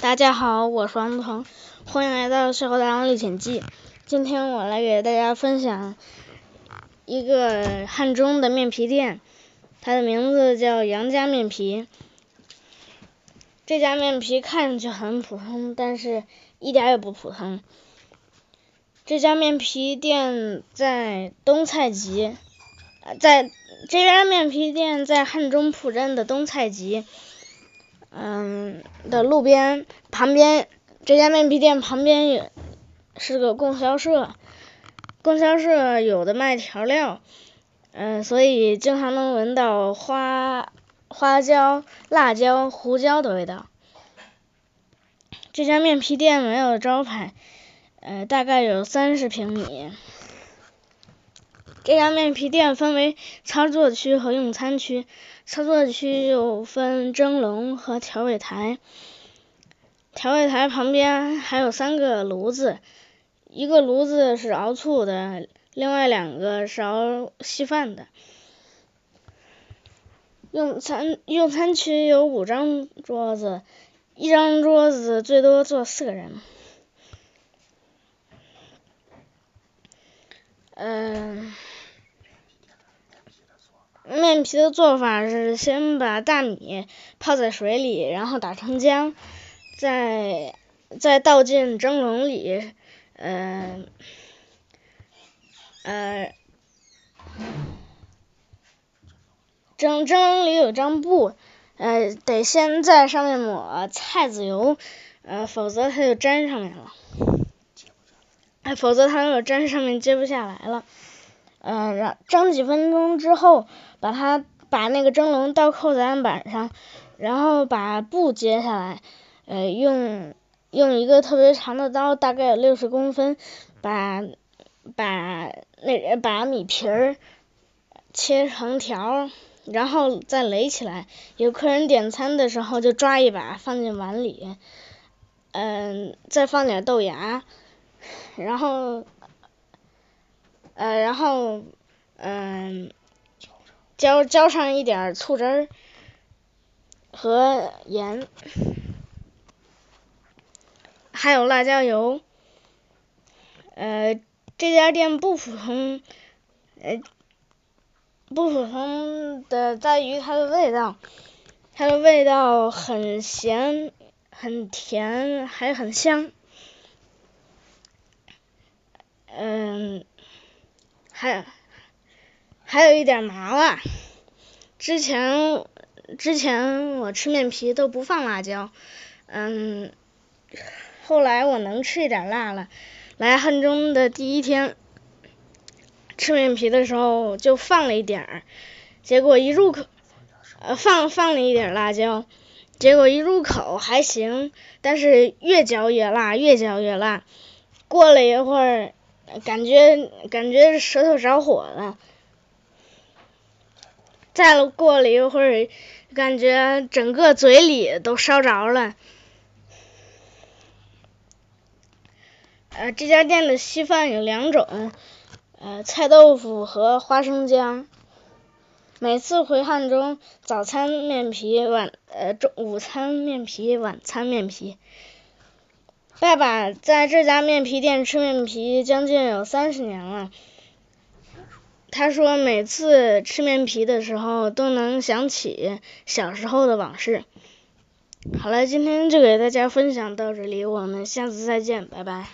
大家好，我是王彤，欢迎来到《笑傲大王历险记》。今天我来给大家分享一个汉中的面皮店，它的名字叫杨家面皮。这家面皮看上去很普通，但是一点也不普通。这家面皮店在东蔡集，在这家面皮店在汉中铺镇的东蔡集。嗯，的路边旁边这家面皮店旁边也是个供销社，供销社有的卖调料，嗯，所以经常能闻到花花椒、辣椒、胡椒的味道。这家面皮店没有招牌，呃，大概有三十平米。这家面皮店分为操作区和用餐区。操作区又分蒸笼和调味台。调味台旁边还有三个炉子，一个炉子是熬醋的，另外两个是熬稀饭的。用餐用餐区有五张桌子，一张桌子最多坐四个人。嗯。面皮的做法是先把大米泡在水里，然后打成浆，再再倒进蒸笼里，呃呃，蒸蒸笼里有张布，呃，得先在上面抹菜籽油，呃，否则它就粘上面了，哎，否则它要粘上面揭不下来了。嗯，然蒸几分钟之后，把它把那个蒸笼倒扣在案板上，然后把布揭下来，呃，用用一个特别长的刀，大概有六十公分，把把那把米皮儿切成条，然后再垒起来。有客人点餐的时候，就抓一把放进碗里，嗯，再放点豆芽，然后。呃，然后，嗯，浇浇上一点醋汁儿和盐，还有辣椒油。呃，这家店不普通，呃，不普通的在于它的味道，它的味道很咸、很甜，还很香。嗯。还还有一点麻辣，之前之前我吃面皮都不放辣椒，嗯，后来我能吃一点辣了，来汉中的第一天吃面皮的时候就放了一点儿，结果一入口，呃放放了一点辣椒，结果一入口还行，但是越嚼越辣，越嚼越辣，过了一会儿。感觉感觉舌头着火了，再过了一会儿，感觉整个嘴里都烧着了。呃，这家店的稀饭有两种，呃，菜豆腐和花生酱。每次回汉中，早餐面皮，晚呃中午餐面皮，晚餐面皮。爸爸在这家面皮店吃面皮将近有三十年了。他说每次吃面皮的时候都能想起小时候的往事。好了，今天就给大家分享到这里，我们下次再见，拜拜。